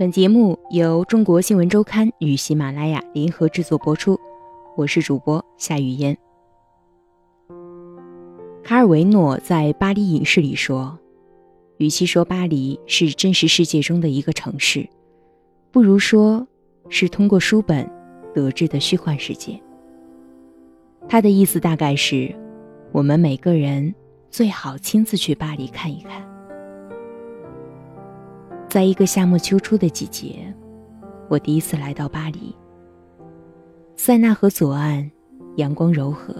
本节目由中国新闻周刊与喜马拉雅联合制作播出，我是主播夏雨嫣。卡尔维诺在《巴黎隐士》里说：“与其说巴黎是真实世界中的一个城市，不如说是通过书本得知的虚幻世界。”他的意思大概是，我们每个人最好亲自去巴黎看一看。在一个夏末秋初的季节，我第一次来到巴黎。塞纳河左岸，阳光柔和，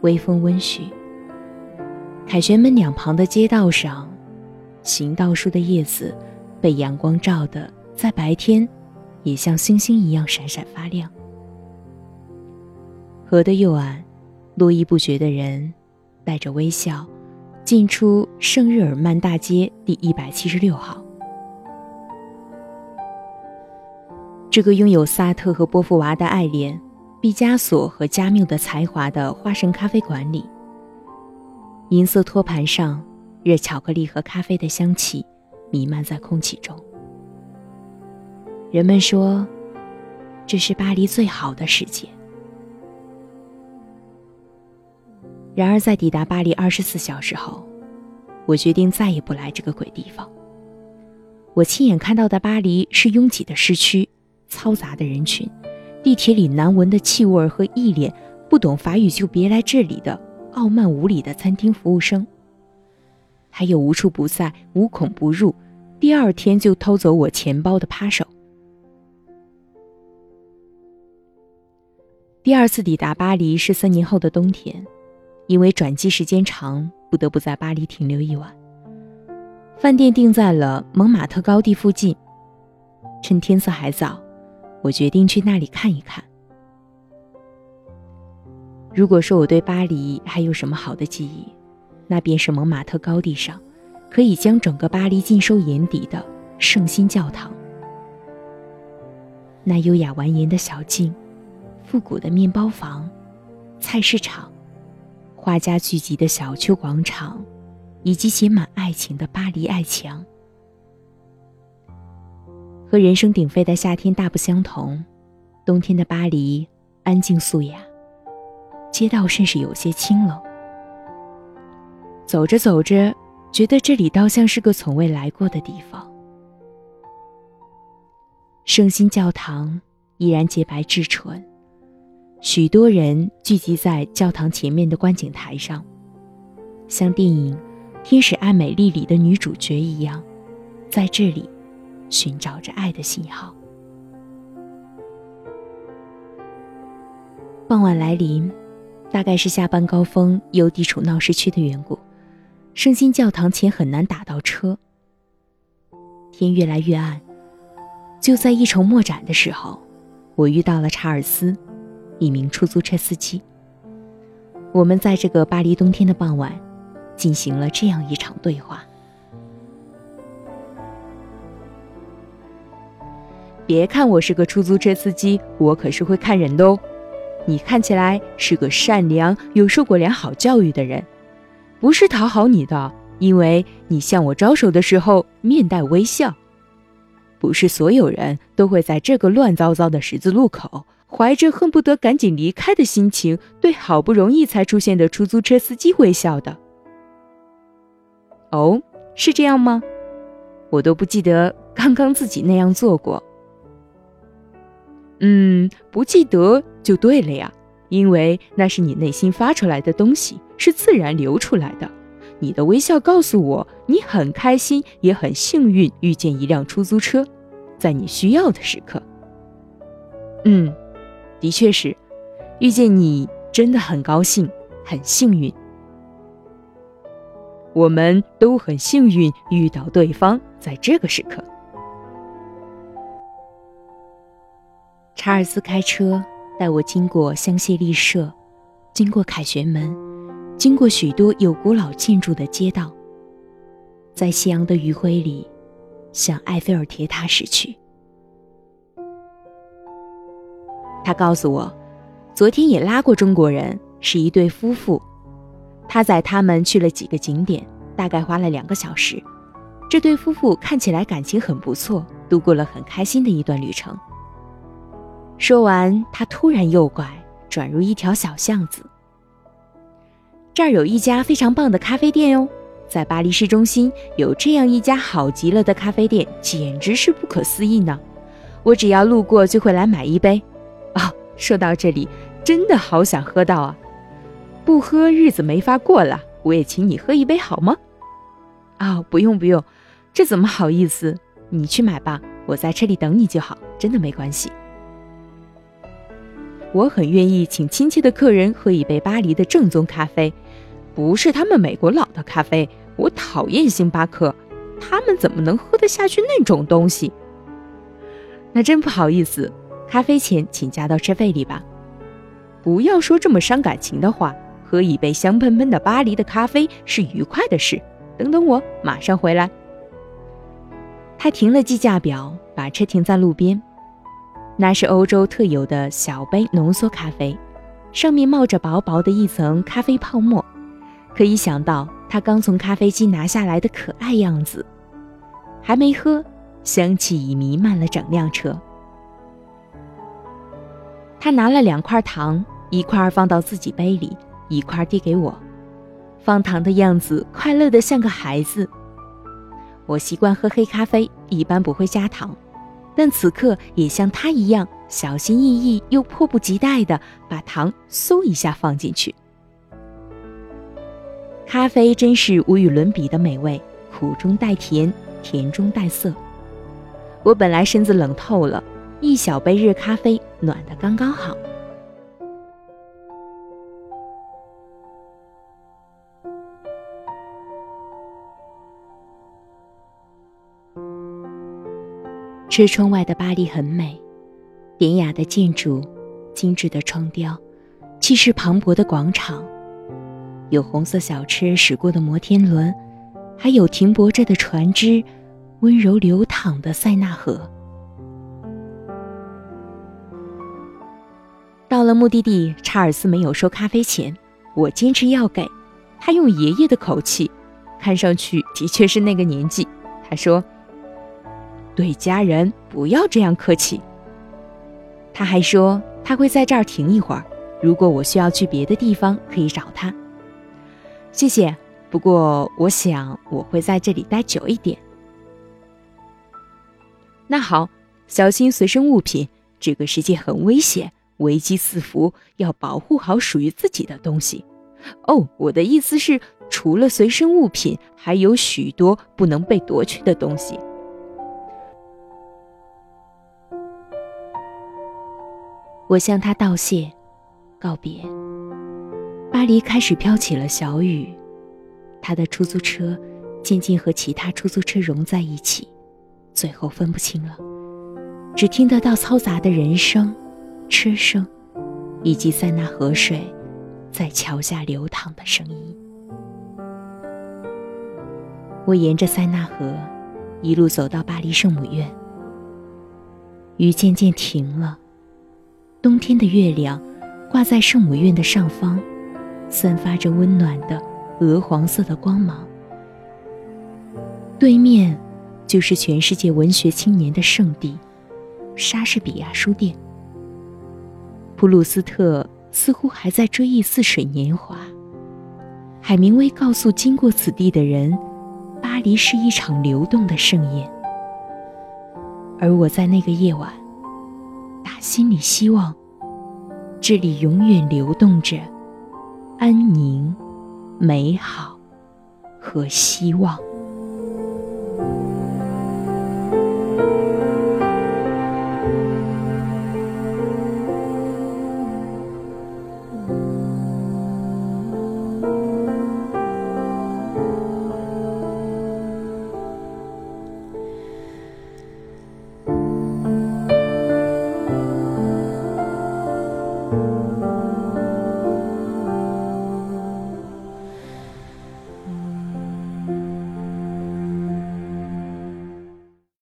微风温煦。凯旋门两旁的街道上，行道树的叶子被阳光照得，在白天也像星星一样闪闪发亮。河的右岸，络绎不绝的人带着微笑进出圣日耳曼大街第一百七十六号。这个拥有萨特和波伏娃的爱恋、毕加索和加缪的才华的花神咖啡馆里，银色托盘上，热巧克力和咖啡的香气弥漫在空气中。人们说，这是巴黎最好的世界。然而，在抵达巴黎二十四小时后，我决定再也不来这个鬼地方。我亲眼看到的巴黎是拥挤的市区。嘈杂的人群，地铁里难闻的气味和一脸不懂法语就别来这里的傲慢无礼的餐厅服务生，还有无处不在、无孔不入，第二天就偷走我钱包的扒手。第二次抵达巴黎是三年后的冬天，因为转机时间长，不得不在巴黎停留一晚。饭店定在了蒙马特高地附近，趁天色还早。我决定去那里看一看。如果说我对巴黎还有什么好的记忆，那便是蒙马特高地上可以将整个巴黎尽收眼底的圣心教堂。那优雅蜿蜒的小径，复古的面包房、菜市场、画家聚集的小丘广场，以及写满爱情的巴黎爱墙。和人声鼎沸的夏天大不相同，冬天的巴黎安静素雅，街道甚是有些清冷。走着走着，觉得这里倒像是个从未来过的地方。圣心教堂依然洁白至纯，许多人聚集在教堂前面的观景台上，像电影《天使爱美丽》里的女主角一样，在这里。寻找着爱的信号。傍晚来临，大概是下班高峰又地处闹市区的缘故，圣心教堂前很难打到车。天越来越暗，就在一筹莫展的时候，我遇到了查尔斯，一名出租车司机。我们在这个巴黎冬天的傍晚，进行了这样一场对话。别看我是个出租车司机，我可是会看人的哦。你看起来是个善良、有受过良好教育的人，不是讨好你的，因为你向我招手的时候面带微笑。不是所有人都会在这个乱糟糟的十字路口，怀着恨不得赶紧离开的心情，对好不容易才出现的出租车司机微笑的。哦，是这样吗？我都不记得刚刚自己那样做过。嗯，不记得就对了呀，因为那是你内心发出来的东西，是自然流出来的。你的微笑告诉我，你很开心，也很幸运遇见一辆出租车，在你需要的时刻。嗯，的确是，遇见你真的很高兴，很幸运。我们都很幸运遇到对方，在这个时刻。查尔斯开车带我经过香榭丽舍，经过凯旋门，经过许多有古老建筑的街道，在夕阳的余晖里，向埃菲尔铁塔驶去。他告诉我，昨天也拉过中国人，是一对夫妇。他载他们去了几个景点，大概花了两个小时。这对夫妇看起来感情很不错，度过了很开心的一段旅程。说完，他突然右拐，转入一条小巷子。这儿有一家非常棒的咖啡店哦，在巴黎市中心有这样一家好极了的咖啡店，简直是不可思议呢。我只要路过就会来买一杯。哦，说到这里，真的好想喝到啊！不喝日子没法过了，我也请你喝一杯好吗？哦，不用不用，这怎么好意思？你去买吧，我在车里等你就好，真的没关系。我很愿意请亲切的客人喝一杯巴黎的正宗咖啡，不是他们美国佬的咖啡。我讨厌星巴克，他们怎么能喝得下去那种东西？那真不好意思，咖啡钱请加到车费里吧。不要说这么伤感情的话。喝一杯香喷喷的巴黎的咖啡是愉快的事。等等我，马上回来。他停了计价表，把车停在路边。那是欧洲特有的小杯浓缩咖啡，上面冒着薄薄的一层咖啡泡沫，可以想到他刚从咖啡机拿下来的可爱样子。还没喝，香气已弥漫了整辆车。他拿了两块糖，一块放到自己杯里。一块递给我，放糖的样子快乐的像个孩子。我习惯喝黑咖啡，一般不会加糖，但此刻也像他一样小心翼翼又迫不及待的把糖嗖一下放进去。咖啡真是无与伦比的美味，苦中带甜，甜中带涩。我本来身子冷透了，一小杯热咖啡暖得刚刚好。车窗外的巴黎很美，典雅的建筑，精致的窗雕，气势磅礴的广场，有红色小车驶过的摩天轮，还有停泊着的船只，温柔流淌的塞纳河。到了目的地，查尔斯没有收咖啡钱，我坚持要给，他用爷爷的口气，看上去的确是那个年纪。他说。对家人不要这样客气。他还说他会在这儿停一会儿，如果我需要去别的地方，可以找他。谢谢，不过我想我会在这里待久一点。那好，小心随身物品，这个世界很危险，危机四伏，要保护好属于自己的东西。哦，我的意思是，除了随身物品，还有许多不能被夺去的东西。我向他道谢，告别。巴黎开始飘起了小雨，他的出租车渐渐和其他出租车融在一起，最后分不清了，只听得到嘈杂的人声、车声，以及塞纳河水在桥下流淌的声音。我沿着塞纳河一路走到巴黎圣母院，雨渐渐停了。冬天的月亮挂在圣母院的上方，散发着温暖的鹅黄色的光芒。对面就是全世界文学青年的圣地——莎士比亚书店。普鲁斯特似乎还在追忆似水年华。海明威告诉经过此地的人：“巴黎是一场流动的盛宴。”而我在那个夜晚。打心里希望，这里永远流动着安宁、美好和希望。